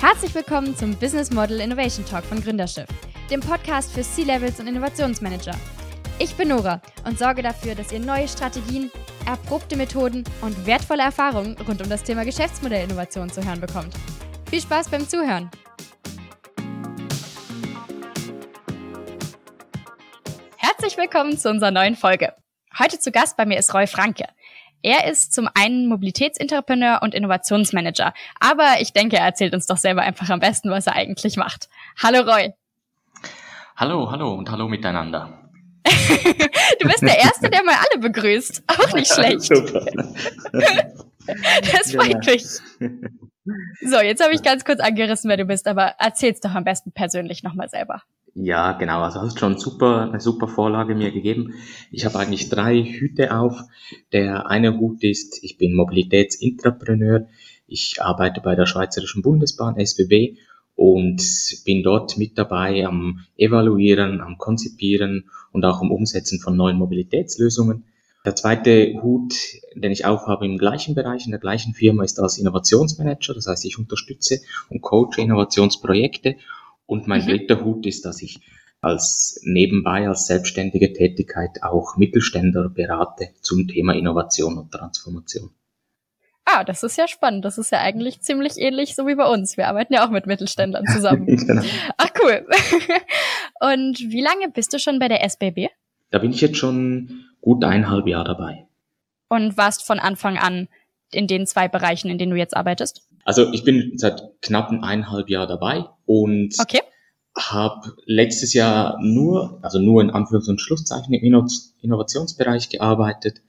Herzlich willkommen zum Business Model Innovation Talk von Gründerschiff, dem Podcast für C-Levels und Innovationsmanager. Ich bin Nora und sorge dafür, dass ihr neue Strategien, erprobte Methoden und wertvolle Erfahrungen rund um das Thema Geschäftsmodellinnovation zu hören bekommt. Viel Spaß beim Zuhören! Herzlich willkommen zu unserer neuen Folge. Heute zu Gast bei mir ist Roy Franke. Er ist zum einen Mobilitätsintrapreneur und Innovationsmanager, aber ich denke, er erzählt uns doch selber einfach am besten, was er eigentlich macht. Hallo Roy. Hallo, hallo und hallo miteinander. du bist der Erste, der mal alle begrüßt. Auch nicht schlecht. Super. Das freut mich. So, jetzt habe ich ganz kurz angerissen, wer du bist, aber erzähl's doch am besten persönlich nochmal selber. Ja, genau. Also hast schon super, eine super Vorlage mir gegeben. Ich habe eigentlich drei Hüte auf. Der eine Hut ist, ich bin Mobilitätsintrapreneur. Ich arbeite bei der Schweizerischen Bundesbahn, SBB, und bin dort mit dabei am Evaluieren, am Konzipieren und auch am Umsetzen von neuen Mobilitätslösungen. Der zweite Hut, den ich aufhabe im gleichen Bereich, in der gleichen Firma, ist als Innovationsmanager. Das heißt, ich unterstütze und coache Innovationsprojekte und mein mhm. dritter Hut ist, dass ich als nebenbei als selbstständige Tätigkeit auch Mittelständler berate zum Thema Innovation und Transformation. Ah, das ist ja spannend. Das ist ja eigentlich ziemlich ähnlich so wie bei uns. Wir arbeiten ja auch mit Mittelständlern zusammen. genau. Ach cool. und wie lange bist du schon bei der SBB? Da bin ich jetzt schon gut eineinhalb Jahre dabei. Und warst von Anfang an in den zwei Bereichen, in denen du jetzt arbeitest? Also ich bin seit knapp eineinhalb Jahren dabei und okay. habe letztes Jahr nur, also nur in Anführungs- und Schlusszeichen im Innovationsbereich gearbeitet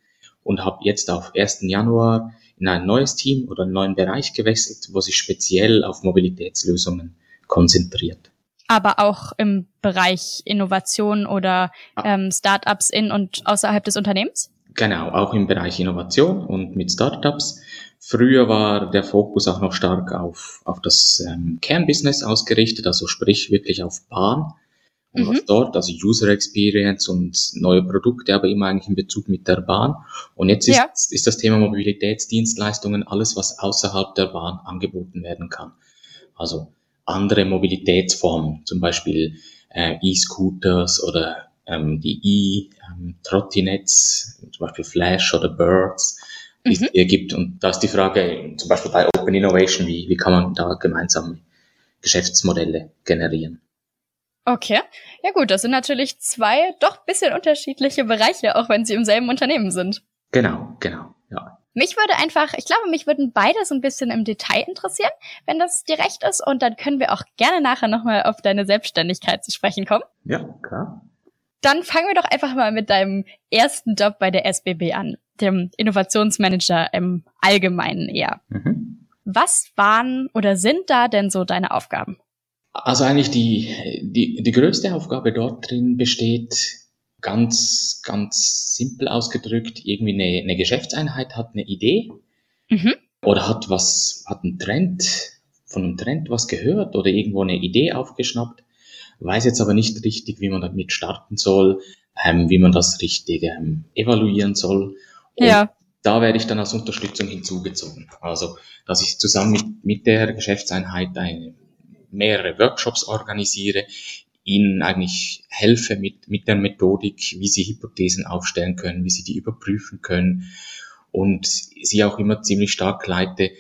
und habe jetzt auf 1. Januar in ein neues Team oder einen neuen Bereich gewechselt, wo sich speziell auf Mobilitätslösungen konzentriert. Aber auch im Bereich Innovation oder ähm, Startups in und außerhalb des Unternehmens? Genau, auch im Bereich Innovation und mit Startups. Früher war der Fokus auch noch stark auf, auf das ähm, Kernbusiness ausgerichtet, also sprich wirklich auf Bahn und mhm. was dort, also User Experience und neue Produkte, aber immer eigentlich in Bezug mit der Bahn. Und jetzt ist, ja. ist das Thema Mobilitätsdienstleistungen alles, was außerhalb der Bahn angeboten werden kann. Also andere Mobilitätsformen, zum Beispiel äh, E-Scooters oder ähm, die E-Trottinets, ähm, zum Beispiel Flash oder Birds, die mhm. es hier gibt. Und da ist die Frage, zum Beispiel bei Open Innovation, wie, wie kann man da gemeinsam Geschäftsmodelle generieren? Okay. Ja gut, das sind natürlich zwei doch bisschen unterschiedliche Bereiche, auch wenn sie im selben Unternehmen sind. Genau, genau, ja. Mich würde einfach, ich glaube, mich würden beide so ein bisschen im Detail interessieren, wenn das dir recht ist. Und dann können wir auch gerne nachher nochmal auf deine Selbstständigkeit zu sprechen kommen. Ja, klar. Dann fangen wir doch einfach mal mit deinem ersten Job bei der SBB an, dem Innovationsmanager im Allgemeinen eher. Mhm. Was waren oder sind da denn so deine Aufgaben? Also eigentlich die, die, die größte Aufgabe dort drin besteht, ganz, ganz simpel ausgedrückt, irgendwie eine, eine Geschäftseinheit hat eine Idee mhm. oder hat was, hat einen Trend, von einem Trend was gehört oder irgendwo eine Idee aufgeschnappt weiß jetzt aber nicht richtig, wie man damit starten soll, ähm, wie man das richtig ähm, evaluieren soll. Und ja. da werde ich dann als Unterstützung hinzugezogen. Also, dass ich zusammen mit, mit der Geschäftseinheit eine, mehrere Workshops organisiere, ihnen eigentlich helfe mit, mit der Methodik, wie sie Hypothesen aufstellen können, wie sie die überprüfen können und sie auch immer ziemlich stark leite, äh,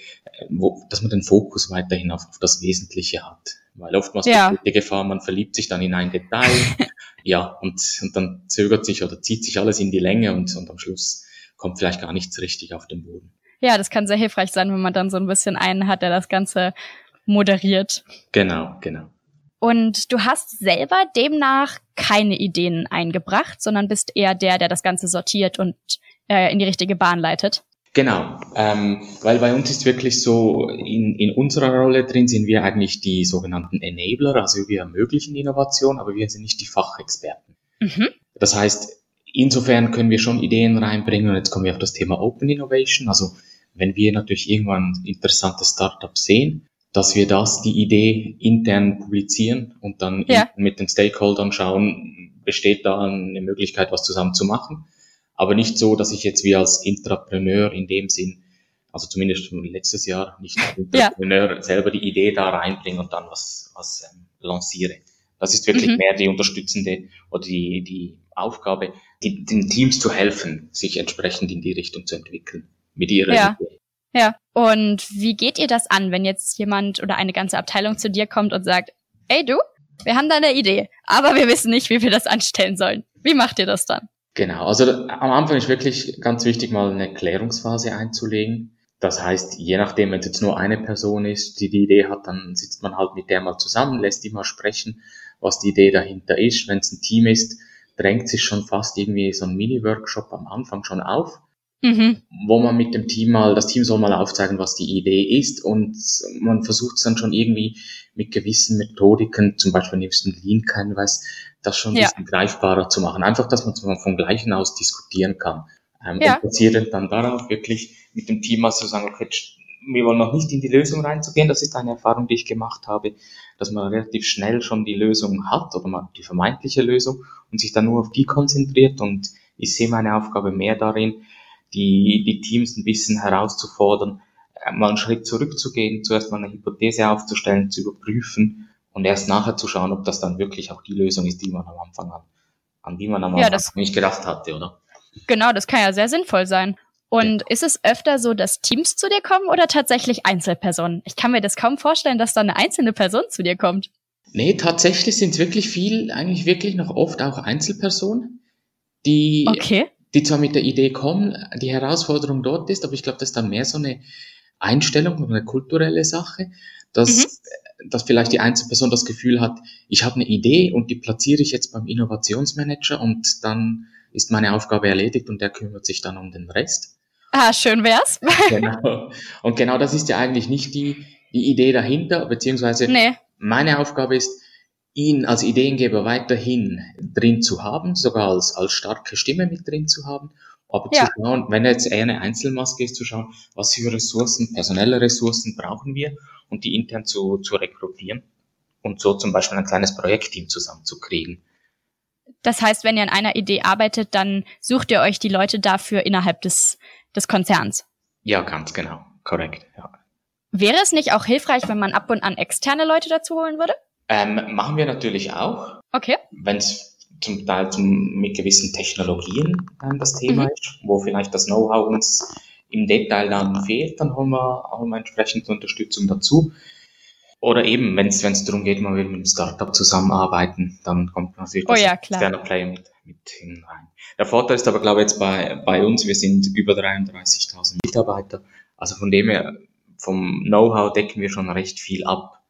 wo, dass man den Fokus weiterhin auf, auf das Wesentliche hat. Weil oftmals ja. die Gefahr, man verliebt sich dann in ein Detail, ja, und, und dann zögert sich oder zieht sich alles in die Länge und, und am Schluss kommt vielleicht gar nichts richtig auf den Boden. Ja, das kann sehr hilfreich sein, wenn man dann so ein bisschen einen hat, der das Ganze moderiert. Genau, genau. Und du hast selber demnach keine Ideen eingebracht, sondern bist eher der, der das Ganze sortiert und äh, in die richtige Bahn leitet. Genau, ähm, weil bei uns ist wirklich so, in, in unserer Rolle drin sind wir eigentlich die sogenannten Enabler, also wir ermöglichen Innovation, aber wir sind nicht die Fachexperten. Mhm. Das heißt, insofern können wir schon Ideen reinbringen und jetzt kommen wir auf das Thema Open Innovation. Also wenn wir natürlich irgendwann interessante Startups sehen, dass wir das, die Idee intern publizieren und dann ja. mit den Stakeholdern schauen, besteht da eine Möglichkeit, was zusammen zu machen aber nicht so, dass ich jetzt wie als Intrapreneur in dem Sinn also zumindest letztes Jahr, nicht der Entrepreneur selber die Idee da reinbringen und dann was, was ähm, lanciere. Das ist wirklich mhm. mehr die unterstützende oder die, die Aufgabe, die, den Teams zu helfen, sich entsprechend in die Richtung zu entwickeln mit ihrer ja. Idee. Ja. Und wie geht ihr das an, wenn jetzt jemand oder eine ganze Abteilung zu dir kommt und sagt, ey du, wir haben da eine Idee, aber wir wissen nicht, wie wir das anstellen sollen. Wie macht ihr das dann? Genau, also am Anfang ist wirklich ganz wichtig, mal eine Klärungsphase einzulegen. Das heißt, je nachdem, wenn es jetzt nur eine Person ist, die die Idee hat, dann sitzt man halt mit der mal zusammen, lässt die mal sprechen, was die Idee dahinter ist. Wenn es ein Team ist, drängt sich schon fast irgendwie so ein Mini-Workshop am Anfang schon auf, mhm. wo man mit dem Team mal, das Team soll mal aufzeigen, was die Idee ist und man versucht es dann schon irgendwie mit gewissen Methodiken, zum Beispiel nebst dem Lean Canvas, das schon ein ja. bisschen greifbarer zu machen. Einfach, dass man vom Gleichen aus diskutieren kann. Ähm, ja. Und basierend dann darauf wirklich mit dem Team mal zu sagen, okay, wir wollen noch nicht in die Lösung reinzugehen. Das ist eine Erfahrung, die ich gemacht habe, dass man relativ schnell schon die Lösung hat oder mal die vermeintliche Lösung und sich dann nur auf die konzentriert. Und ich sehe meine Aufgabe mehr darin, die, die Teams ein bisschen herauszufordern, äh, mal einen Schritt zurückzugehen, zuerst mal eine Hypothese aufzustellen, zu überprüfen und erst nachher zu schauen, ob das dann wirklich auch die Lösung ist, die man am Anfang an, an die man am ja, Anfang nicht gedacht hatte, oder? Genau, das kann ja sehr sinnvoll sein. Und ist es öfter so, dass Teams zu dir kommen oder tatsächlich Einzelpersonen? Ich kann mir das kaum vorstellen, dass da eine einzelne Person zu dir kommt. Nee, tatsächlich sind es wirklich viel, eigentlich wirklich noch oft auch Einzelpersonen, die, okay. Die zwar mit der Idee kommen, die Herausforderung dort ist, aber ich glaube, das ist dann mehr so eine Einstellung oder eine kulturelle Sache, dass, mhm. dass vielleicht die Einzelperson das Gefühl hat, ich habe eine Idee und die platziere ich jetzt beim Innovationsmanager und dann ist meine Aufgabe erledigt und der kümmert sich dann um den Rest. Ah, schön wär's. genau. Und genau das ist ja eigentlich nicht die, die Idee dahinter, beziehungsweise nee. meine Aufgabe ist, ihn als Ideengeber weiterhin drin zu haben, sogar als, als starke Stimme mit drin zu haben, aber ja. zu schauen, wenn er jetzt eher eine Einzelmaske ist, zu schauen, was für Ressourcen, personelle Ressourcen brauchen wir und die intern zu, zu rekrutieren und so zum Beispiel ein kleines Projektteam zusammenzukriegen. Das heißt, wenn ihr an einer Idee arbeitet, dann sucht ihr euch die Leute dafür innerhalb des des Konzerns. Ja, ganz genau. Korrekt, ja. Wäre es nicht auch hilfreich, wenn man ab und an externe Leute dazu holen würde? Ähm, machen wir natürlich auch. Okay. Wenn es zum Teil zum, mit gewissen Technologien ähm, das Thema mhm. ist, wo vielleicht das Know-how uns im Detail dann fehlt, dann holen wir, holen wir entsprechend Unterstützung dazu. Oder eben, wenn es darum geht, man will mit einem Startup zusammenarbeiten, dann kommt natürlich oh, das ja, externe Player mit, mit hinein. Der Vorteil ist aber, glaube ich, jetzt bei, bei uns, wir sind über 33.000 Mitarbeiter. Also von dem her, vom Know-how decken wir schon recht viel ab.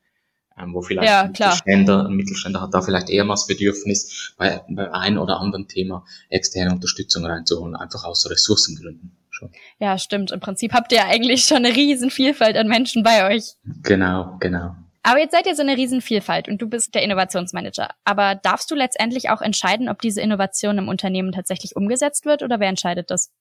Ähm, wo vielleicht ja, ein, Mittelständler, ein Mittelständler hat da vielleicht eher mal das Bedürfnis, bei, bei ein oder anderen Thema externe Unterstützung reinzuholen, einfach aus Ressourcengründen. Schon. Ja, stimmt. Im Prinzip habt ihr eigentlich schon eine riesen Vielfalt an Menschen bei euch. Genau, genau. Aber jetzt seid ihr so eine Riesenvielfalt und du bist der Innovationsmanager. Aber darfst du letztendlich auch entscheiden, ob diese Innovation im Unternehmen tatsächlich umgesetzt wird oder wer entscheidet das?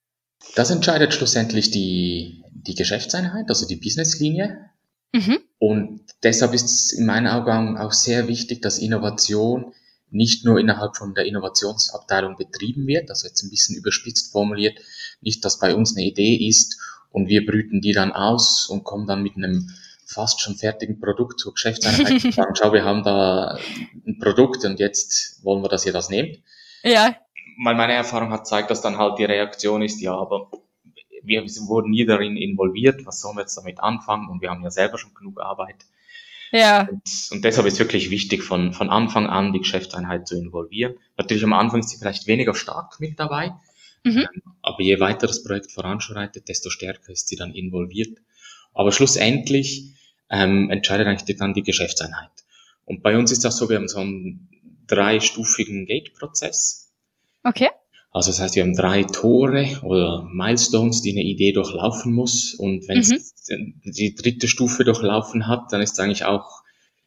Das entscheidet schlussendlich die, die Geschäftseinheit, also die Businesslinie. Mhm. Und deshalb ist es in meinen Augen auch sehr wichtig, dass Innovation nicht nur innerhalb von der Innovationsabteilung betrieben wird, also jetzt ein bisschen überspitzt formuliert, nicht, dass bei uns eine Idee ist und wir brüten die dann aus und kommen dann mit einem fast schon fertigen Produkt zur Geschäftseinheit und sagen, schau, wir haben da ein Produkt und jetzt wollen wir, dass ihr das nehmt. Ja. Weil meine Erfahrung hat zeigt, dass dann halt die Reaktion ist, ja, aber wir wurden nie darin involviert, was sollen wir jetzt damit anfangen und wir haben ja selber schon genug Arbeit. Ja. Und, und deshalb ist wirklich wichtig, von, von Anfang an die Geschäftseinheit zu involvieren. Natürlich am Anfang ist sie vielleicht weniger stark mit dabei, mhm. ähm, aber je weiter das Projekt voranschreitet, desto stärker ist sie dann involviert. Aber schlussendlich ähm, entscheidet eigentlich dann die Geschäftseinheit. Und bei uns ist das so, wir haben so einen dreistufigen Gate-Prozess. Okay. Also das heißt, wir haben drei Tore oder Milestones, die eine Idee durchlaufen muss. Und wenn mhm. es die dritte Stufe durchlaufen hat, dann ist es eigentlich auch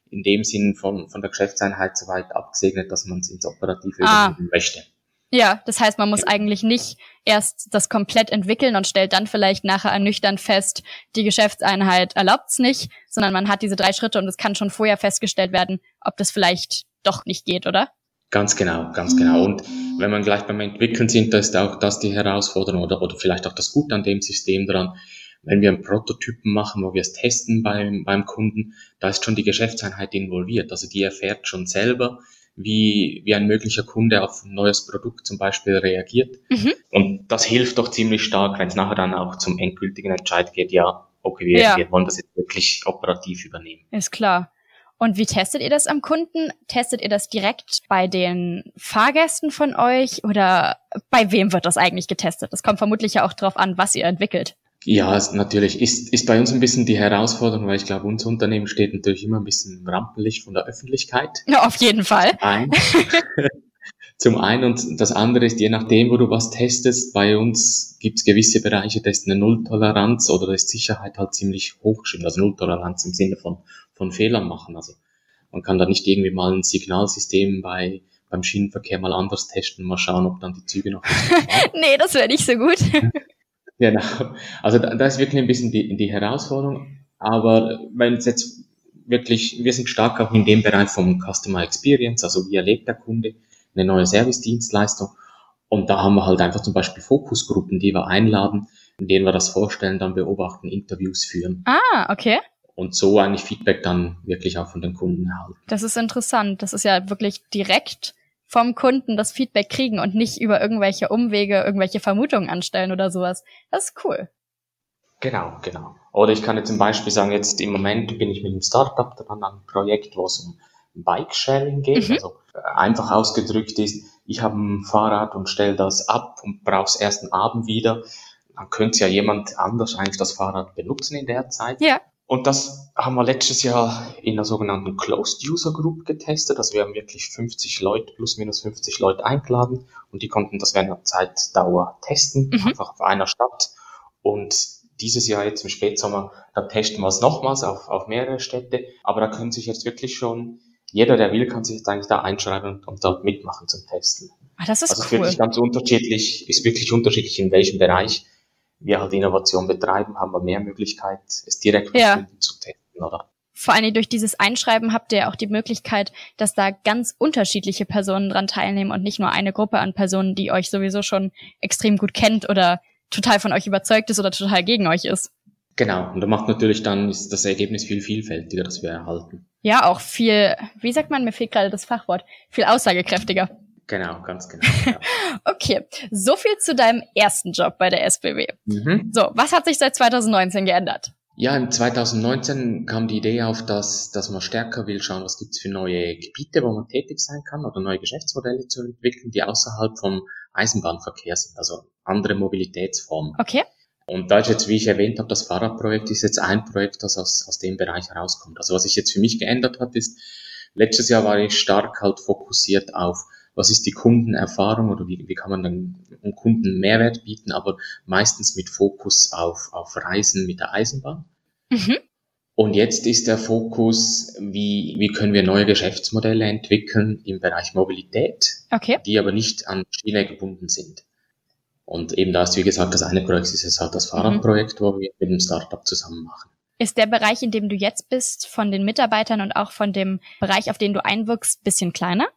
in dem Sinn von, von der Geschäftseinheit soweit abgesegnet, dass man es ins Operative ah. übernehmen möchte. Ja, das heißt, man muss eigentlich nicht erst das komplett entwickeln und stellt dann vielleicht nachher ernüchternd fest, die Geschäftseinheit erlaubt's nicht, sondern man hat diese drei Schritte und es kann schon vorher festgestellt werden, ob das vielleicht doch nicht geht, oder? Ganz genau, ganz genau. Und wenn man gleich beim Entwickeln sind, da ist auch das die Herausforderung oder, oder vielleicht auch das Gute an dem System dran. wenn wir einen Prototypen machen, wo wir es testen beim, beim Kunden, da ist schon die Geschäftseinheit involviert. Also die erfährt schon selber, wie, wie ein möglicher Kunde auf ein neues Produkt zum Beispiel reagiert. Mhm. Und das hilft doch ziemlich stark, wenn es nachher dann auch zum endgültigen Entscheid geht, ja, okay, wir, ja. wir wollen das jetzt wirklich operativ übernehmen. Ist klar. Und wie testet ihr das am Kunden? Testet ihr das direkt bei den Fahrgästen von euch oder bei wem wird das eigentlich getestet? Das kommt vermutlich ja auch darauf an, was ihr entwickelt. Ja, natürlich ist, ist bei uns ein bisschen die Herausforderung, weil ich glaube, unser Unternehmen steht natürlich immer ein bisschen im Rampenlicht von der Öffentlichkeit. Ja, auf jeden Fall. Ein. Zum einen und das andere ist, je nachdem, wo du was testest, bei uns gibt es gewisse Bereiche, da ist eine Nulltoleranz oder da ist Sicherheit halt ziemlich hochgeschrieben. Also Nulltoleranz im Sinne von, von Fehlern machen. Also man kann da nicht irgendwie mal ein Signalsystem bei beim Schienenverkehr mal anders testen, mal schauen, ob dann die Züge noch. nee, das wäre nicht so gut. Genau. Also da, da ist wirklich ein bisschen die, die Herausforderung. Aber wenn es jetzt wirklich, wir sind stark auch in dem Bereich vom Customer Experience, also wie erlebt der Kunde eine neue Service-Dienstleistung. Und da haben wir halt einfach zum Beispiel Fokusgruppen, die wir einladen, in denen wir das vorstellen, dann beobachten, Interviews führen. Ah, okay. Und so eigentlich Feedback dann wirklich auch von den Kunden erhalten. Das ist interessant. Das ist ja wirklich direkt vom Kunden das Feedback kriegen und nicht über irgendwelche Umwege, irgendwelche Vermutungen anstellen oder sowas. Das ist cool. Genau, genau. Oder ich kann jetzt zum Beispiel sagen, jetzt im Moment bin ich mit einem Startup dran an einem Projekt, wo es um Bike-Sharing geht. Mhm. Also äh, einfach ausgedrückt ist, ich habe ein Fahrrad und stelle das ab und brauche es erst einen Abend wieder. Dann könnte ja jemand anders eigentlich das Fahrrad benutzen in der Zeit. Ja. Und das haben wir letztes Jahr in der sogenannten Closed User Group getestet. Also wir haben wirklich 50 Leute, plus minus 50 Leute eingeladen und die konnten das während der Zeitdauer testen, mhm. einfach auf einer Stadt. Und dieses Jahr jetzt im Spätsommer, da testen wir es nochmals auf, auf mehrere Städte. Aber da können sich jetzt wirklich schon, jeder, der will, kann sich jetzt eigentlich da einschreiben und, dort mitmachen zum Testen. Ah, das ist also cool. wirklich ganz unterschiedlich, ist wirklich unterschiedlich in welchem Bereich wir halt Innovation betreiben, haben wir mehr Möglichkeit, es direkt ja. zu testen, oder? Vor allem durch dieses Einschreiben habt ihr auch die Möglichkeit, dass da ganz unterschiedliche Personen dran teilnehmen und nicht nur eine Gruppe an Personen, die euch sowieso schon extrem gut kennt oder total von euch überzeugt ist oder total gegen euch ist. Genau, und da macht natürlich dann ist das Ergebnis viel vielfältiger, das wir erhalten. Ja, auch viel, wie sagt man, mir fehlt gerade das Fachwort, viel aussagekräftiger. Genau, ganz genau. Ja. okay, so viel zu deinem ersten Job bei der SBW. Mhm. So, was hat sich seit 2019 geändert? Ja, in 2019 kam die Idee auf, dass, dass man stärker will schauen, was gibt's für neue Gebiete, wo man tätig sein kann oder neue Geschäftsmodelle zu entwickeln, die außerhalb vom Eisenbahnverkehr sind, also andere Mobilitätsformen. Okay. Und da ist jetzt, wie ich erwähnt habe, das Fahrradprojekt ist jetzt ein Projekt, das aus, aus dem Bereich herauskommt. Also was sich jetzt für mich geändert hat, ist, letztes Jahr war ich stark halt fokussiert auf was ist die Kundenerfahrung oder wie, wie kann man dann Kunden Mehrwert bieten, aber meistens mit Fokus auf, auf Reisen mit der Eisenbahn. Mhm. Und jetzt ist der Fokus, wie, wie können wir neue Geschäftsmodelle entwickeln im Bereich Mobilität, okay. die aber nicht an Schiene gebunden sind. Und eben da ist, wie gesagt, das eine Projekt ist jetzt halt das Fahrradprojekt, mhm. wo wir mit einem Startup zusammen machen. Ist der Bereich, in dem du jetzt bist, von den Mitarbeitern und auch von dem Bereich, auf den du einwirkst, bisschen kleiner?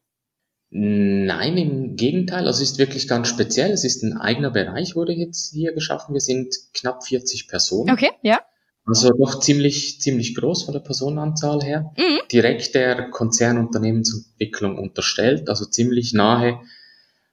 Nein, im Gegenteil. Also es ist wirklich ganz speziell. Es ist ein eigener Bereich, wurde jetzt hier geschaffen. Wir sind knapp 40 Personen. Okay, ja. Also doch ziemlich, ziemlich groß von der Personenanzahl her. Mhm. Direkt der Konzernunternehmensentwicklung unterstellt, also ziemlich nahe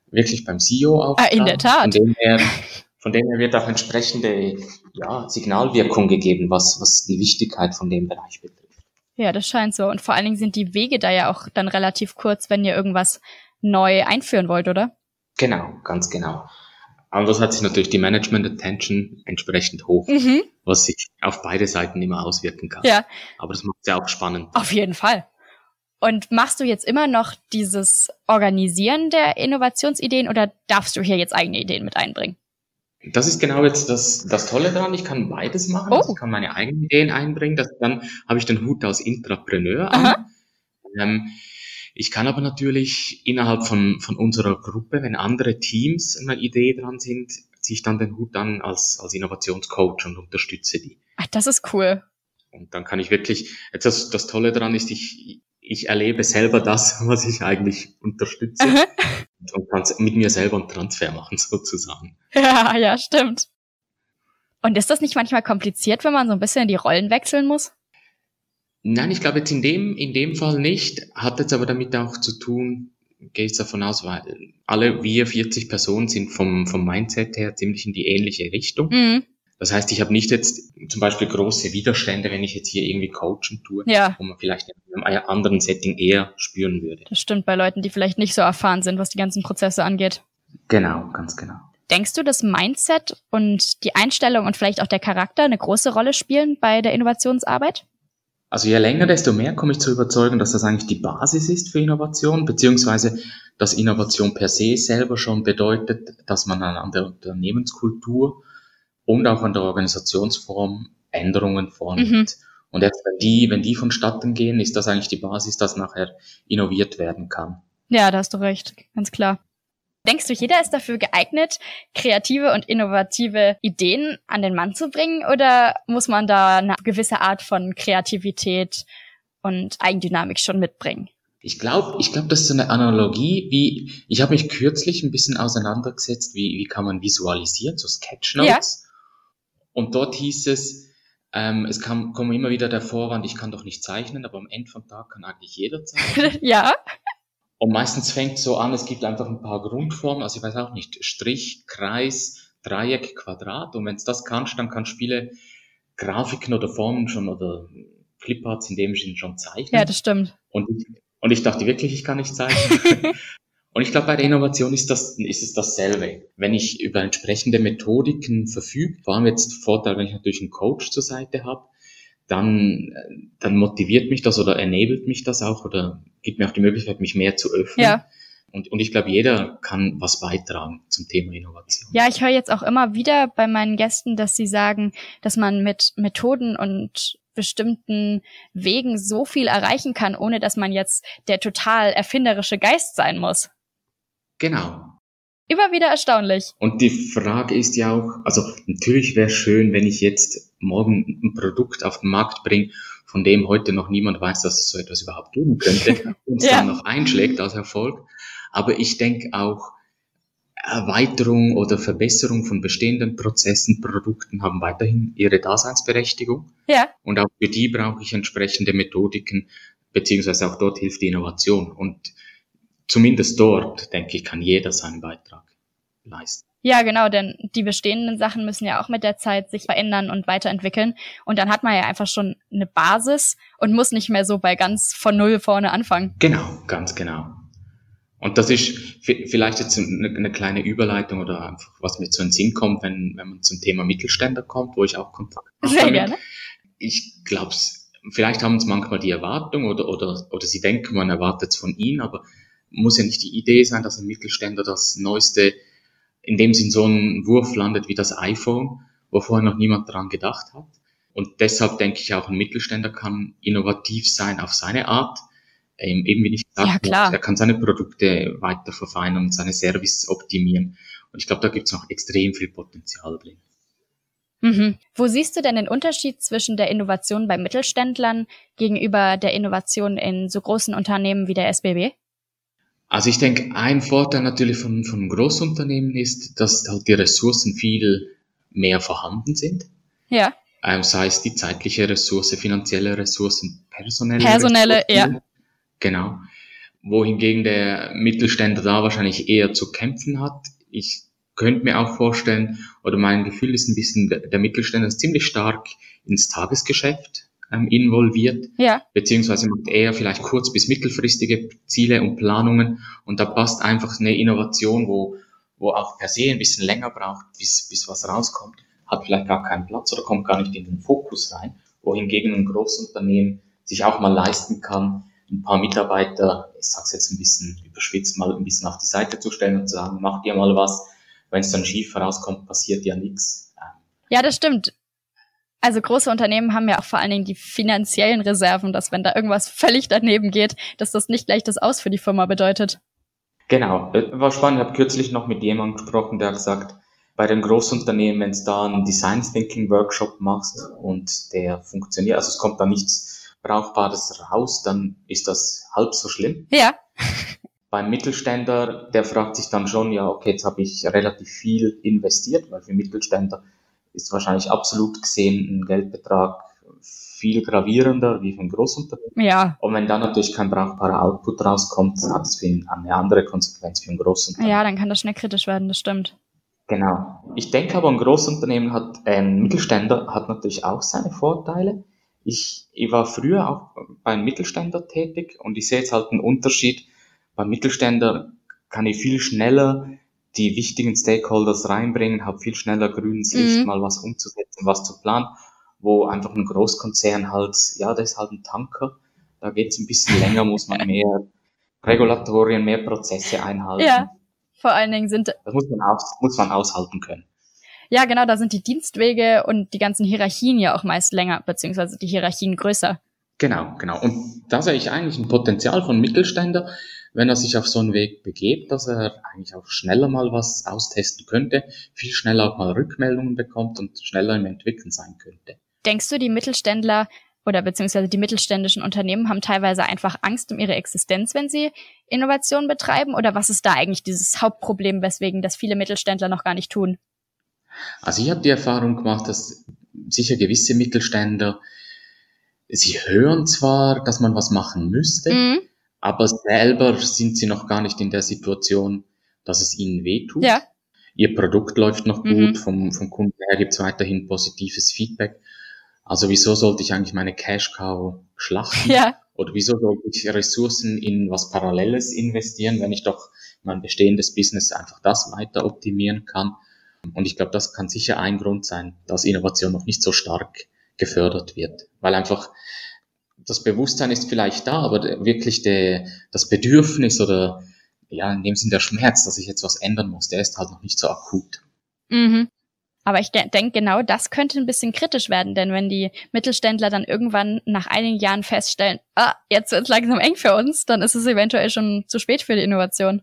wirklich beim CEO auch. Ah, in der Tat. Von dem her, von dem her wird auch entsprechende ja, Signalwirkung gegeben, was, was die Wichtigkeit von dem Bereich betrifft. Ja, das scheint so. Und vor allen Dingen sind die Wege da ja auch dann relativ kurz, wenn ihr irgendwas neu einführen wollt, oder? Genau, ganz genau. Anders hat sich natürlich die Management Attention entsprechend hoch, mhm. was sich auf beide Seiten immer auswirken kann. Ja. Aber das macht es ja auch spannend. Auf jeden Fall. Und machst du jetzt immer noch dieses Organisieren der Innovationsideen oder darfst du hier jetzt eigene Ideen mit einbringen? Das ist genau jetzt das, das Tolle daran. Ich kann beides machen. Oh. Also ich kann meine eigenen Ideen einbringen. Das, dann habe ich den Hut als Intrapreneur an. Ähm, ich kann aber natürlich innerhalb von, von unserer Gruppe, wenn andere Teams eine Idee dran sind, ziehe ich dann den Hut an als, als Innovationscoach und unterstütze die. Ach, das ist cool. Und dann kann ich wirklich, jetzt das, das Tolle daran ist, ich, ich erlebe selber das, was ich eigentlich unterstütze und kann mit mir selber einen Transfer machen sozusagen. Ja, ja, stimmt. Und ist das nicht manchmal kompliziert, wenn man so ein bisschen die Rollen wechseln muss? Nein, ich glaube jetzt in dem, in dem Fall nicht. Hat jetzt aber damit auch zu tun, gehe ich davon aus, weil alle wir 40 Personen sind vom, vom Mindset her ziemlich in die ähnliche Richtung. Mhm. Das heißt, ich habe nicht jetzt zum Beispiel große Widerstände, wenn ich jetzt hier irgendwie coachen tue, ja. wo man vielleicht in einem anderen Setting eher spüren würde. Das stimmt bei Leuten, die vielleicht nicht so erfahren sind, was die ganzen Prozesse angeht. Genau, ganz genau. Denkst du, dass Mindset und die Einstellung und vielleicht auch der Charakter eine große Rolle spielen bei der Innovationsarbeit? Also je länger, desto mehr komme ich zu überzeugen, dass das eigentlich die Basis ist für Innovation, beziehungsweise dass Innovation per se selber schon bedeutet, dass man an der Unternehmenskultur und auch an der Organisationsform Änderungen vornimmt. Mhm. Und erst wenn die, wenn die vonstatten gehen, ist das eigentlich die Basis, dass nachher innoviert werden kann. Ja, da hast du recht, ganz klar. Denkst du, jeder ist dafür geeignet, kreative und innovative Ideen an den Mann zu bringen? Oder muss man da eine gewisse Art von Kreativität und Eigendynamik schon mitbringen? Ich glaube, ich glaube, das ist so eine Analogie, wie ich habe mich kürzlich ein bisschen auseinandergesetzt, wie, wie kann man visualisieren, so Sketchnotes. Ja. Und dort hieß es, ähm, es kam, kommt immer wieder der Vorwand, ich kann doch nicht zeichnen, aber am Ende vom Tag kann eigentlich jeder zeichnen. ja. Und meistens fängt so an, es gibt einfach ein paar Grundformen, also ich weiß auch nicht, Strich, Kreis, Dreieck, Quadrat. Und wenn es das kannst, dann kannst du viele Grafiken oder Formen schon oder Cliparts in dem Sinne schon zeichnen. Ja, das stimmt. Und, und ich dachte wirklich, ich kann nicht zeichnen. und ich glaube, bei der Innovation ist, das, ist es dasselbe. Wenn ich über entsprechende Methodiken verfüge, vor allem jetzt Vorteil, wenn ich natürlich einen Coach zur Seite habe, dann, dann motiviert mich das oder enabled mich das auch oder gibt mir auch die Möglichkeit, mich mehr zu öffnen. Ja. Und, und ich glaube, jeder kann was beitragen zum Thema Innovation. Ja, ich höre jetzt auch immer wieder bei meinen Gästen, dass sie sagen, dass man mit Methoden und bestimmten Wegen so viel erreichen kann, ohne dass man jetzt der total erfinderische Geist sein muss. Genau. Immer wieder erstaunlich. Und die Frage ist ja auch, also natürlich wäre schön, wenn ich jetzt morgen ein Produkt auf den Markt bringe, von dem heute noch niemand weiß, dass es so etwas überhaupt geben könnte und es ja. dann noch einschlägt als Erfolg. Aber ich denke auch, Erweiterung oder Verbesserung von bestehenden Prozessen, Produkten haben weiterhin ihre Daseinsberechtigung. Ja. Und auch für die brauche ich entsprechende Methodiken, beziehungsweise auch dort hilft die Innovation. Und zumindest dort, denke ich, kann jeder seinen Beitrag leisten. Ja, genau, denn die bestehenden Sachen müssen ja auch mit der Zeit sich verändern und weiterentwickeln. Und dann hat man ja einfach schon eine Basis und muss nicht mehr so bei ganz von Null vorne anfangen. Genau, ganz genau. Und das ist vielleicht jetzt eine, kleine Überleitung oder einfach, was mir zu den Sinn kommt, wenn, wenn man zum Thema Mittelständler kommt, wo ich auch Kontakt habe. Sehr damit. gerne. Ich glaube, vielleicht haben es manchmal die Erwartung oder, oder, oder sie denken, man erwartet es von ihnen, aber muss ja nicht die Idee sein, dass ein Mittelständler das neueste in dem Sinn so ein Wurf landet wie das iPhone, wo vorher noch niemand dran gedacht hat. Und deshalb denke ich auch, ein Mittelständler kann innovativ sein auf seine Art. Ähm, eben wie ich gesagt ja, habe, er kann seine Produkte weiter verfeinern und seine Service optimieren. Und ich glaube, da gibt es noch extrem viel Potenzial drin. Mhm. Wo siehst du denn den Unterschied zwischen der Innovation bei Mittelständlern gegenüber der Innovation in so großen Unternehmen wie der SBB? Also ich denke, ein Vorteil natürlich von, von Großunternehmen ist, dass halt die Ressourcen viel mehr vorhanden sind. Ja. Ähm, sei es die zeitliche Ressource, finanzielle Ressourcen, personelle Personelle, Ressourcen. ja. Genau. Wohingegen der Mittelständler da wahrscheinlich eher zu kämpfen hat. Ich könnte mir auch vorstellen, oder mein Gefühl ist ein bisschen, der Mittelständler ist ziemlich stark ins Tagesgeschäft ähm, involviert, ja. beziehungsweise macht eher vielleicht kurz- bis mittelfristige Ziele und Planungen und da passt einfach eine Innovation, wo, wo auch per se ein bisschen länger braucht, bis, bis was rauskommt, hat vielleicht gar keinen Platz oder kommt gar nicht in den Fokus rein, wohingegen ein Großunternehmen sich auch mal leisten kann, ein paar Mitarbeiter, ich sag's jetzt ein bisschen überschwitzt, mal ein bisschen auf die Seite zu stellen und zu sagen, macht ihr mal was, wenn es dann schief herauskommt, passiert ja nichts. Ja, das stimmt. Also große Unternehmen haben ja auch vor allen Dingen die finanziellen Reserven, dass wenn da irgendwas völlig daneben geht, dass das nicht gleich das Aus für die Firma bedeutet. Genau, äh, war spannend. Ich habe kürzlich noch mit jemandem gesprochen, der hat gesagt, bei den Großunternehmen, wenn es da einen Design Thinking Workshop machst und der funktioniert, also es kommt da nichts Brauchbares raus, dann ist das halb so schlimm. Ja. Beim Mittelständler, der fragt sich dann schon, ja, okay, jetzt habe ich relativ viel investiert, weil für Mittelständler ist wahrscheinlich absolut gesehen ein Geldbetrag viel gravierender wie von Großunternehmen. Ja. Und wenn dann natürlich kein brauchbarer Output rauskommt, hat es eine andere Konsequenz für ein Großunternehmen. Ja, dann kann das schnell kritisch werden, das stimmt. Genau. Ich denke aber, ein Großunternehmen hat, ein Mittelständler hat natürlich auch seine Vorteile. Ich, ich war früher auch beim Mittelständler tätig und ich sehe jetzt halt einen Unterschied. Beim Mittelständler kann ich viel schneller die wichtigen Stakeholders reinbringen, habe viel schneller grünes Licht, mhm. mal was umzusetzen, was zu planen wo einfach ein Großkonzern halt, ja, das ist halt ein Tanker, da geht's ein bisschen länger, muss man mehr Regulatorien, mehr Prozesse einhalten. Ja, vor allen Dingen sind... Das muss man, aus, muss man aushalten können. Ja, genau, da sind die Dienstwege und die ganzen Hierarchien ja auch meist länger, beziehungsweise die Hierarchien größer. Genau, genau. Und da sehe ich eigentlich ein Potenzial von Mittelständler, wenn er sich auf so einen Weg begebt, dass er eigentlich auch schneller mal was austesten könnte, viel schneller auch mal Rückmeldungen bekommt und schneller im Entwickeln sein könnte. Denkst du, die Mittelständler oder beziehungsweise die mittelständischen Unternehmen haben teilweise einfach Angst um ihre Existenz, wenn sie Innovation betreiben? Oder was ist da eigentlich dieses Hauptproblem, weswegen das viele Mittelständler noch gar nicht tun? Also ich habe die Erfahrung gemacht, dass sicher gewisse Mittelständler, sie hören zwar, dass man was machen müsste, mhm. Aber selber sind sie noch gar nicht in der Situation, dass es ihnen wehtut. Ja. Ihr Produkt läuft noch mhm. gut, vom, vom Kunden her gibt es weiterhin positives Feedback. Also wieso sollte ich eigentlich meine Cash Cow schlachten? Ja. Oder wieso sollte ich Ressourcen in was Paralleles investieren, wenn ich doch mein bestehendes Business einfach das weiter optimieren kann? Und ich glaube, das kann sicher ein Grund sein, dass Innovation noch nicht so stark gefördert wird, weil einfach das Bewusstsein ist vielleicht da, aber wirklich der, das Bedürfnis oder ja, in dem Sinn der Schmerz, dass ich jetzt was ändern muss, der ist halt noch nicht so akut. Mhm. Aber ich de denke, genau das könnte ein bisschen kritisch werden, denn wenn die Mittelständler dann irgendwann nach einigen Jahren feststellen, ah, jetzt wird es langsam eng für uns, dann ist es eventuell schon zu spät für die Innovation.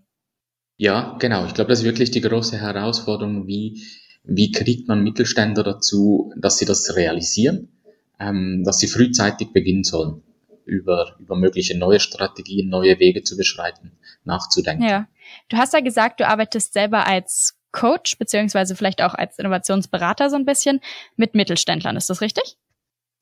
Ja, genau. Ich glaube, das ist wirklich die große Herausforderung, wie, wie kriegt man Mittelständler dazu, dass sie das realisieren, ähm, dass sie frühzeitig beginnen sollen, über, über mögliche neue Strategien, neue Wege zu beschreiten, nachzudenken. Ja. Du hast ja gesagt, du arbeitest selber als Coach, beziehungsweise vielleicht auch als Innovationsberater so ein bisschen mit Mittelständlern. Ist das richtig?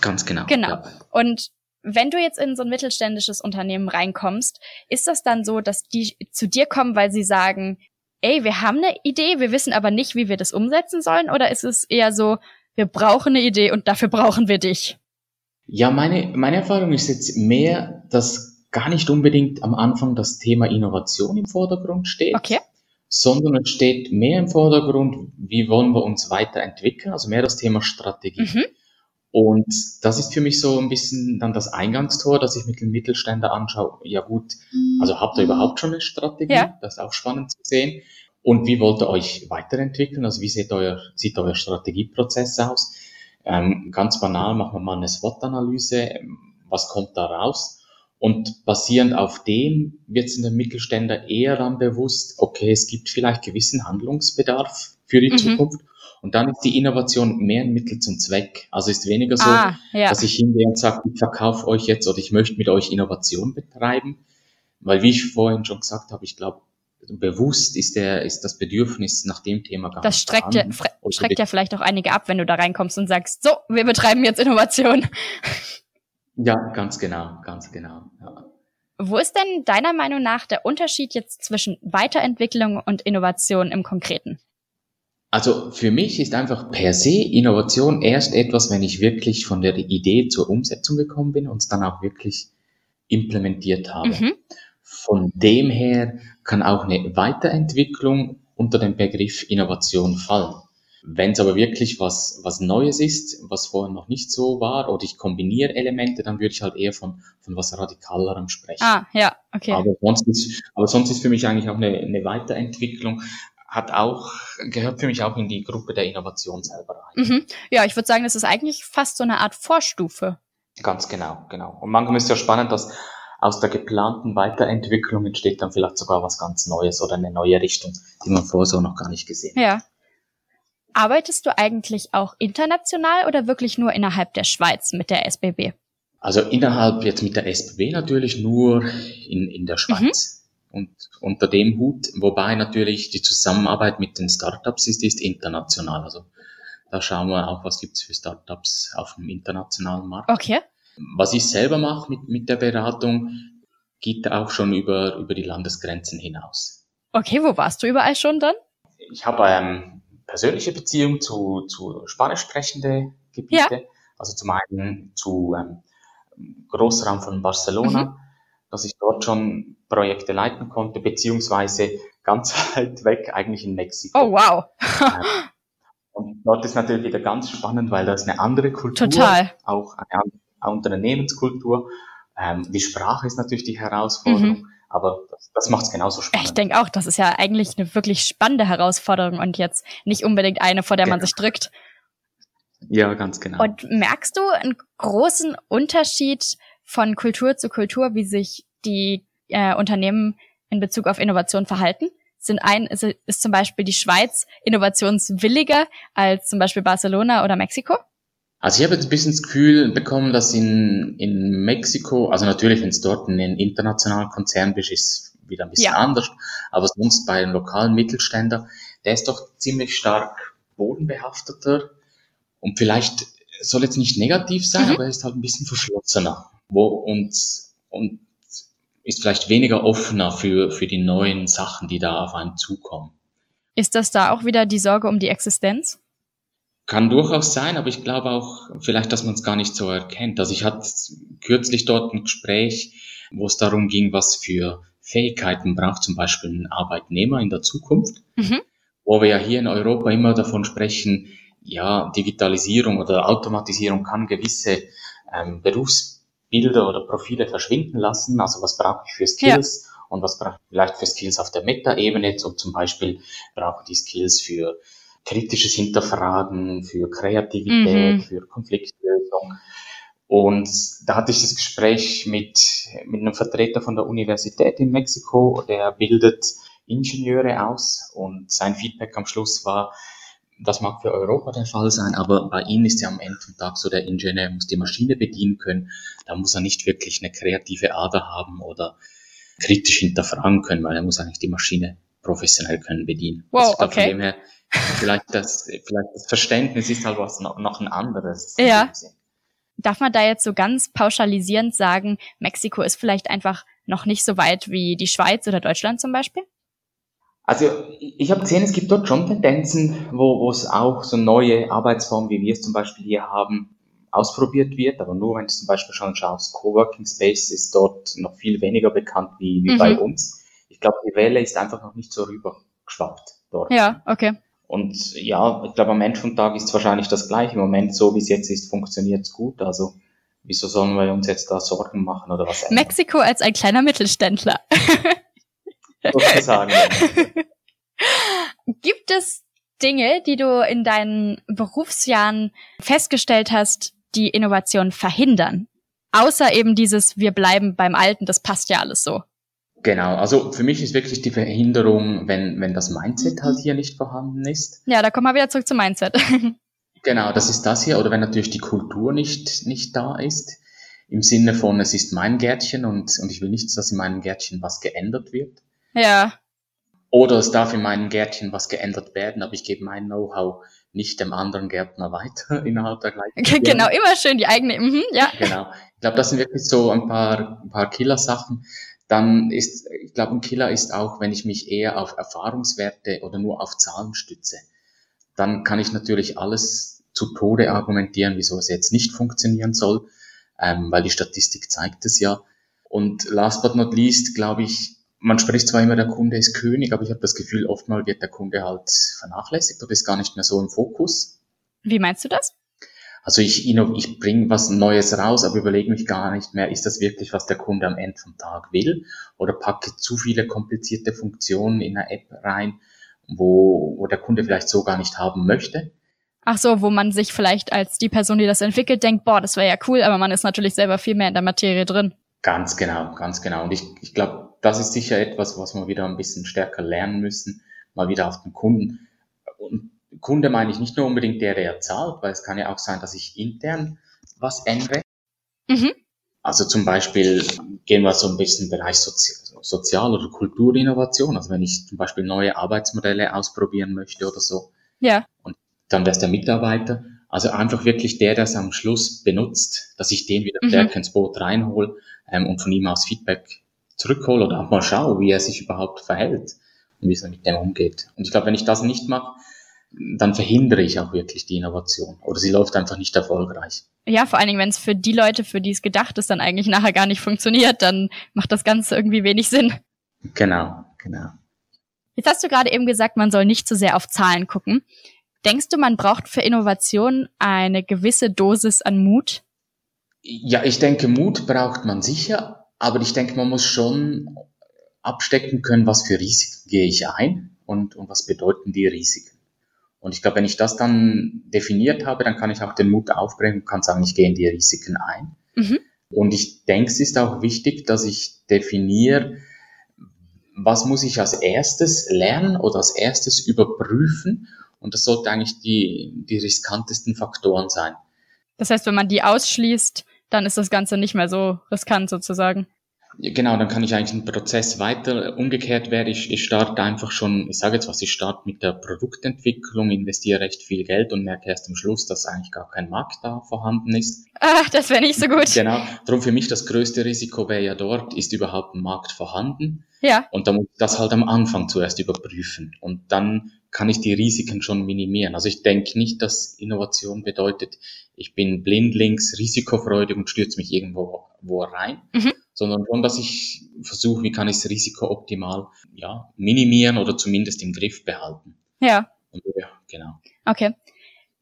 Ganz genau. Genau. Ja. Und wenn du jetzt in so ein mittelständisches Unternehmen reinkommst, ist das dann so, dass die zu dir kommen, weil sie sagen, ey, wir haben eine Idee, wir wissen aber nicht, wie wir das umsetzen sollen? Oder ist es eher so, wir brauchen eine Idee und dafür brauchen wir dich? Ja, meine, meine Erfahrung ist jetzt mehr, dass gar nicht unbedingt am Anfang das Thema Innovation im Vordergrund steht. Okay sondern es steht mehr im Vordergrund, wie wollen wir uns weiterentwickeln, also mehr das Thema Strategie. Mhm. Und das ist für mich so ein bisschen dann das Eingangstor, dass ich mit den Mittelständler anschaue, ja gut, also habt ihr überhaupt schon eine Strategie? Ja. Das ist auch spannend zu sehen. Und wie wollt ihr euch weiterentwickeln? Also wie sieht euer, sieht euer Strategieprozess aus? Ähm, ganz banal machen wir mal eine SWOT-Analyse. Was kommt da raus? Und basierend auf dem wird es in den Mittelständler eher dann bewusst, okay, es gibt vielleicht gewissen Handlungsbedarf für die mhm. Zukunft. Und dann ist die Innovation mehr ein Mittel zum Zweck. Also ist weniger so, ah, ja. dass ich hingehe und sage, ich verkaufe euch jetzt oder ich möchte mit euch Innovation betreiben. Weil wie ich vorhin schon gesagt habe, ich glaube, bewusst ist der, ist das Bedürfnis nach dem Thema gar das schreckt, ja, schreckt ja vielleicht auch einige ab, wenn du da reinkommst und sagst, so, wir betreiben jetzt Innovation. Ja, ganz genau, ganz genau. Ja. Wo ist denn deiner Meinung nach der Unterschied jetzt zwischen Weiterentwicklung und Innovation im Konkreten? Also für mich ist einfach per se Innovation erst etwas, wenn ich wirklich von der Idee zur Umsetzung gekommen bin und es dann auch wirklich implementiert habe. Mhm. Von dem her kann auch eine Weiterentwicklung unter den Begriff Innovation fallen. Wenn es aber wirklich was, was Neues ist, was vorher noch nicht so war, oder ich kombiniere Elemente, dann würde ich halt eher von, von was Radikalerem sprechen. Ah, ja, okay. Aber sonst ist, aber sonst ist für mich eigentlich auch eine, eine Weiterentwicklung, hat auch, gehört für mich auch in die Gruppe der Innovation selber rein. Mhm. Ja, ich würde sagen, das ist eigentlich fast so eine Art Vorstufe. Ganz genau, genau. Und manchmal ist es ja spannend, dass aus der geplanten Weiterentwicklung entsteht dann vielleicht sogar was ganz Neues oder eine neue Richtung, die man vorher so noch gar nicht gesehen hat. Ja. Arbeitest du eigentlich auch international oder wirklich nur innerhalb der Schweiz mit der SBB? Also innerhalb jetzt mit der SBB natürlich nur in, in der Schweiz mhm. und unter dem Hut, wobei natürlich die Zusammenarbeit mit den Startups ist, ist international. Also Da schauen wir auch, was gibt's für Startups auf dem internationalen Markt. Okay. Was ich selber mache mit, mit der Beratung, geht auch schon über, über die Landesgrenzen hinaus. Okay, wo warst du überall schon dann? Ich habe ähm, persönliche Beziehung zu, zu spanisch sprechende Gebiete. Ja. Also zum einen zu ähm, Großraum von Barcelona, mhm. dass ich dort schon Projekte leiten konnte, beziehungsweise ganz weit weg, eigentlich in Mexiko. Oh, wow. Und dort ist natürlich wieder ganz spannend, weil da ist eine andere Kultur. Total. Auch eine, eine Unternehmenskultur. Ähm, die Sprache ist natürlich die Herausforderung. Mhm. Aber das, das macht es genauso spannend. Ich denke auch, das ist ja eigentlich eine wirklich spannende Herausforderung und jetzt nicht unbedingt eine, vor der genau. man sich drückt. Ja, ganz genau. Und merkst du einen großen Unterschied von Kultur zu Kultur, wie sich die äh, Unternehmen in Bezug auf Innovation verhalten? Sind ein, ist, ist zum Beispiel die Schweiz innovationswilliger als zum Beispiel Barcelona oder Mexiko? Also ich habe jetzt ein bisschen das Gefühl bekommen, dass in, in Mexiko, also natürlich, wenn es dort ein internationaler Konzern bist, ist wieder ein bisschen ja. anders, aber sonst bei einem lokalen Mittelständler, der ist doch ziemlich stark bodenbehafteter und vielleicht soll jetzt nicht negativ sein, mhm. aber er ist halt ein bisschen verschlossener wo, und, und ist vielleicht weniger offener für, für die neuen Sachen, die da auf einen zukommen. Ist das da auch wieder die Sorge um die Existenz? Kann durchaus sein, aber ich glaube auch vielleicht, dass man es gar nicht so erkennt. Also ich hatte kürzlich dort ein Gespräch, wo es darum ging, was für Fähigkeiten braucht zum Beispiel ein Arbeitnehmer in der Zukunft, mhm. wo wir ja hier in Europa immer davon sprechen, ja, Digitalisierung oder Automatisierung kann gewisse ähm, Berufsbilder oder Profile verschwinden lassen. Also was brauche ich für Skills ja. und was brauche ich vielleicht für Skills auf der Meta-Ebene? So zum Beispiel brauche ich die Skills für kritisches Hinterfragen, für Kreativität, mhm. für Konfliktlösung. Und da hatte ich das Gespräch mit, mit einem Vertreter von der Universität in Mexiko, der bildet Ingenieure aus und sein Feedback am Schluss war, das mag für Europa der Fall sein, aber bei ihm ist ja am Ende vom Tag so, der Ingenieur muss die Maschine bedienen können. Da muss er nicht wirklich eine kreative Ader haben oder kritisch hinterfragen können, weil er muss eigentlich die Maschine professionell können bedienen. Wow, also okay. Von dem her, vielleicht das, vielleicht das Verständnis ist halt was noch, noch ein anderes. Ja. Darf man da jetzt so ganz pauschalisierend sagen, Mexiko ist vielleicht einfach noch nicht so weit wie die Schweiz oder Deutschland zum Beispiel? Also ich habe gesehen, es gibt dort schon Tendenzen, wo, wo es auch so neue Arbeitsformen, wie wir es zum Beispiel hier haben, ausprobiert wird. Aber nur wenn du zum Beispiel schon schaust, Coworking Space ist dort noch viel weniger bekannt wie, wie mhm. bei uns. Ich glaube, die Welle ist einfach noch nicht so rübergeschwappt dort. Ja, okay. Und ja, ich glaube, am Ende vom Tag ist es wahrscheinlich das gleiche. Im Moment, so wie es jetzt ist, funktioniert es gut. Also wieso sollen wir uns jetzt da Sorgen machen oder was? Ändern? Mexiko als ein kleiner Mittelständler. Sozusagen. Gibt es Dinge, die du in deinen Berufsjahren festgestellt hast, die Innovation verhindern? Außer eben dieses, wir bleiben beim Alten, das passt ja alles so. Genau, also für mich ist wirklich die Verhinderung, wenn, wenn das Mindset halt hier nicht vorhanden ist. Ja, da kommen wir wieder zurück zum Mindset. genau, das ist das hier. Oder wenn natürlich die Kultur nicht, nicht da ist, im Sinne von, es ist mein Gärtchen und, und ich will nicht, dass in meinem Gärtchen was geändert wird. Ja. Oder es darf in meinem Gärtchen was geändert werden, aber ich gebe mein Know-how nicht dem anderen Gärtner weiter innerhalb der gleichen. Genau, immer schön die eigene, mhm, ja. Genau. Ich glaube, das sind wirklich so ein paar, ein paar Killer-Sachen dann ist, ich glaube, ein Killer ist auch, wenn ich mich eher auf Erfahrungswerte oder nur auf Zahlen stütze. Dann kann ich natürlich alles zu Tode argumentieren, wieso es jetzt nicht funktionieren soll, ähm, weil die Statistik zeigt es ja. Und last but not least, glaube ich, man spricht zwar immer, der Kunde ist König, aber ich habe das Gefühl, oftmal wird der Kunde halt vernachlässigt oder ist gar nicht mehr so im Fokus. Wie meinst du das? Also ich, ich bringe was Neues raus, aber überlege mich gar nicht mehr, ist das wirklich, was der Kunde am Ende vom Tag will? Oder packe zu viele komplizierte Funktionen in eine App rein, wo, wo der Kunde vielleicht so gar nicht haben möchte? Ach so, wo man sich vielleicht als die Person, die das entwickelt, denkt, boah, das wäre ja cool, aber man ist natürlich selber viel mehr in der Materie drin. Ganz genau, ganz genau. Und ich, ich glaube, das ist sicher etwas, was wir wieder ein bisschen stärker lernen müssen, mal wieder auf den Kunden. Und Kunde meine ich nicht nur unbedingt der, der zahlt, weil es kann ja auch sein, dass ich intern was ändere. Mhm. Also zum Beispiel gehen wir so ein bisschen im Bereich Sozi Sozial- oder Kulturinnovation. Also wenn ich zum Beispiel neue Arbeitsmodelle ausprobieren möchte oder so. Ja. Und dann wäre es der Mitarbeiter. Also einfach wirklich der, der es am Schluss benutzt, dass ich den wieder stärker mhm. ins Boot reinhole ähm, und von ihm aus Feedback zurückhole oder auch mal schaue, wie er sich überhaupt verhält und wie es mit dem umgeht. Und ich glaube, wenn ich das nicht mache, dann verhindere ich auch wirklich die Innovation oder sie läuft einfach nicht erfolgreich. Ja, vor allen Dingen, wenn es für die Leute, für die es gedacht ist, dann eigentlich nachher gar nicht funktioniert, dann macht das Ganze irgendwie wenig Sinn. Genau, genau. Jetzt hast du gerade eben gesagt, man soll nicht zu sehr auf Zahlen gucken. Denkst du, man braucht für Innovation eine gewisse Dosis an Mut? Ja, ich denke, Mut braucht man sicher, aber ich denke, man muss schon abstecken können, was für Risiken gehe ich ein und, und was bedeuten die Risiken. Und ich glaube, wenn ich das dann definiert habe, dann kann ich auch den Mut aufbringen und kann sagen, ich gehe in die Risiken ein. Mhm. Und ich denke, es ist auch wichtig, dass ich definiere, was muss ich als erstes lernen oder als erstes überprüfen. Und das sollte eigentlich die, die riskantesten Faktoren sein. Das heißt, wenn man die ausschließt, dann ist das Ganze nicht mehr so riskant sozusagen. Genau, dann kann ich eigentlich einen Prozess weiter. Umgekehrt wäre ich, ich starte einfach schon, ich sage jetzt was, ich starte mit der Produktentwicklung, investiere recht viel Geld und merke erst am Schluss, dass eigentlich gar kein Markt da vorhanden ist. Ah, das wäre nicht so gut. Genau, darum für mich das größte Risiko wäre ja dort, ist überhaupt ein Markt vorhanden? Ja. Und dann muss ich das halt am Anfang zuerst überprüfen. Und dann kann ich die Risiken schon minimieren. Also ich denke nicht, dass Innovation bedeutet, ich bin blindlings risikofreudig und stürze mich irgendwo wo rein, mhm sondern schon, dass ich versuche, wie kann ich das Risiko optimal ja, minimieren oder zumindest im Griff behalten. Ja. Und, ja, genau. Okay.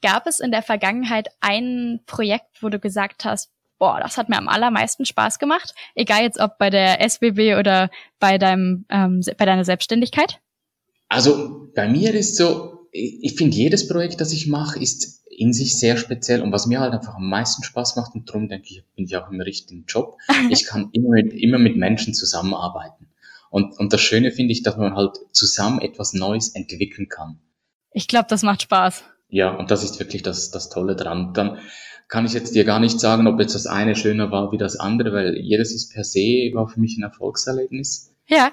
Gab es in der Vergangenheit ein Projekt, wo du gesagt hast, boah, das hat mir am allermeisten Spaß gemacht, egal jetzt ob bei der SBB oder bei deinem ähm, bei deiner Selbstständigkeit? Also bei mir ist so, ich finde jedes Projekt, das ich mache, ist in sich sehr speziell und was mir halt einfach am meisten Spaß macht und darum denke ich, bin ich auch im richtigen Job. Ich kann immer mit, immer mit Menschen zusammenarbeiten. Und, und das Schöne finde ich, dass man halt zusammen etwas Neues entwickeln kann. Ich glaube, das macht Spaß. Ja, und das ist wirklich das, das Tolle dran. Dann kann ich jetzt dir gar nicht sagen, ob jetzt das eine schöner war wie das andere, weil jedes ist per se war für mich ein Erfolgserlebnis. Ja.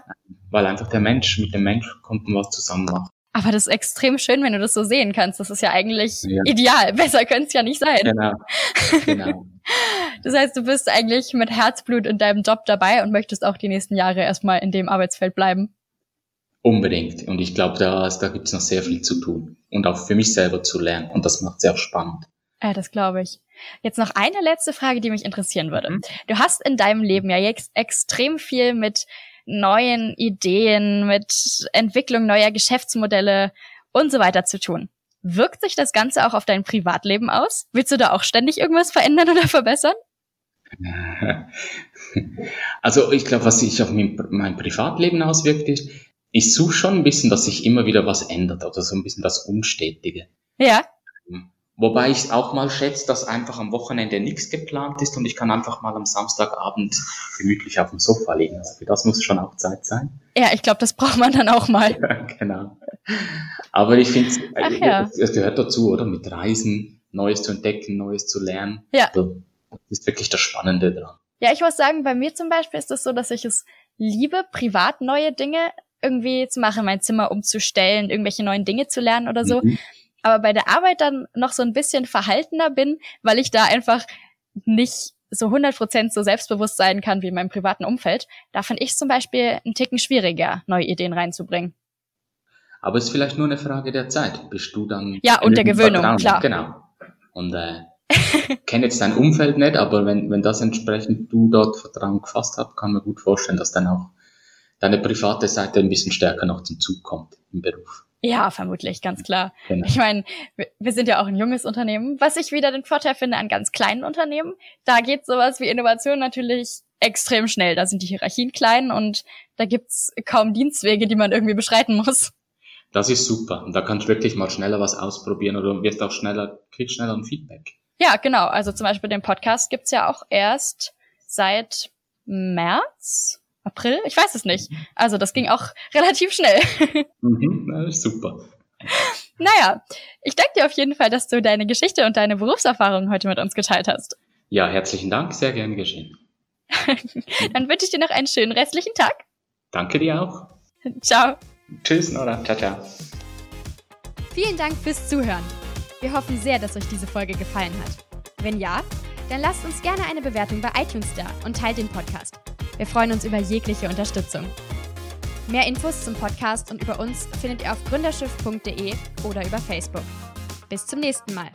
Weil einfach der Mensch, mit dem Mensch konnten was zusammen machen. Aber das ist extrem schön, wenn du das so sehen kannst. Das ist ja eigentlich ja. ideal. Besser könnte es ja nicht sein. Genau. genau. Das heißt, du bist eigentlich mit Herzblut in deinem Job dabei und möchtest auch die nächsten Jahre erstmal in dem Arbeitsfeld bleiben. Unbedingt. Und ich glaube, da, da gibt es noch sehr viel zu tun. Und auch für mich selber zu lernen. Und das macht sehr spannend. Ja, das glaube ich. Jetzt noch eine letzte Frage, die mich interessieren würde. Mhm. Du hast in deinem Leben ja jetzt extrem viel mit neuen Ideen, mit Entwicklung neuer Geschäftsmodelle und so weiter zu tun. Wirkt sich das Ganze auch auf dein Privatleben aus? Willst du da auch ständig irgendwas verändern oder verbessern? Also ich glaube, was sich auf mein, mein Privatleben auswirkt, ist, ich suche schon ein bisschen, dass sich immer wieder was ändert oder so ein bisschen das Unstetige. Ja. Wobei ich auch mal schätze, dass einfach am Wochenende nichts geplant ist und ich kann einfach mal am Samstagabend gemütlich auf dem Sofa liegen. Also für das muss schon auch Zeit sein. Ja, ich glaube, das braucht man dann auch mal. Ja, genau. Aber ich finde, äh, ja. es gehört dazu, oder? Mit Reisen, Neues zu entdecken, Neues zu lernen. Ja. Also, das ist wirklich das Spannende dran. Ja, ich muss sagen, bei mir zum Beispiel ist es das so, dass ich es liebe, privat neue Dinge irgendwie zu machen, mein Zimmer umzustellen, irgendwelche neuen Dinge zu lernen oder so. Mhm aber bei der Arbeit dann noch so ein bisschen verhaltener bin, weil ich da einfach nicht so 100% so selbstbewusst sein kann wie in meinem privaten Umfeld. Da finde ich zum Beispiel einen Ticken schwieriger, neue Ideen reinzubringen. Aber es ist vielleicht nur eine Frage der Zeit, bist du dann... Ja, und der Gewöhnung, Vertrauen. klar. Genau. Und äh, kenne jetzt dein Umfeld nicht, aber wenn, wenn das entsprechend du dort Vertrauen gefasst hast, kann man gut vorstellen, dass dann auch deine private Seite ein bisschen stärker noch zum Zug kommt im Beruf. Ja, vermutlich, ganz klar. Genau. Ich meine, wir sind ja auch ein junges Unternehmen, was ich wieder den Vorteil finde an ganz kleinen Unternehmen. Da geht sowas wie Innovation natürlich extrem schnell. Da sind die Hierarchien klein und da gibt's kaum Dienstwege, die man irgendwie beschreiten muss. Das ist super. Und da kannst du wirklich mal schneller was ausprobieren oder wirst auch schneller, kriegst schneller ein Feedback. Ja, genau. Also zum Beispiel den Podcast gibt's ja auch erst seit März April? Ich weiß es nicht. Also das ging auch relativ schnell. Mhm, super. Naja, ich danke dir auf jeden Fall, dass du deine Geschichte und deine Berufserfahrung heute mit uns geteilt hast. Ja, herzlichen Dank, sehr gerne geschehen. Dann wünsche ich dir noch einen schönen restlichen Tag. Danke dir auch. Ciao. Tschüss, Nora. Ciao, ciao. Vielen Dank fürs Zuhören. Wir hoffen sehr, dass euch diese Folge gefallen hat. Wenn ja, dann lasst uns gerne eine Bewertung bei iTunes da und teilt den Podcast. Wir freuen uns über jegliche Unterstützung. Mehr Infos zum Podcast und über uns findet ihr auf gründerschiff.de oder über Facebook. Bis zum nächsten Mal.